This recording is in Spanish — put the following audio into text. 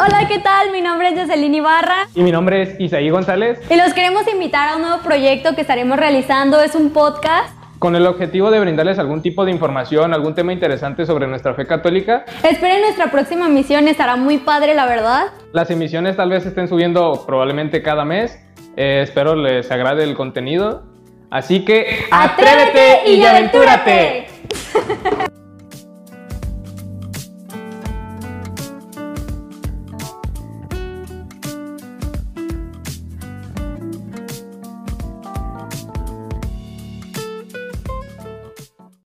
Hola, ¿qué tal? Mi nombre es Jocelyn Ibarra. Y mi nombre es Isaí González. Y los queremos invitar a un nuevo proyecto que estaremos realizando. Es un podcast con el objetivo de brindarles algún tipo de información, algún tema interesante sobre nuestra fe católica. Esperen nuestra próxima emisión, estará muy padre, la verdad. Las emisiones tal vez estén subiendo probablemente cada mes. Eh, espero les agrade el contenido. Así que atrévete y aventúrate.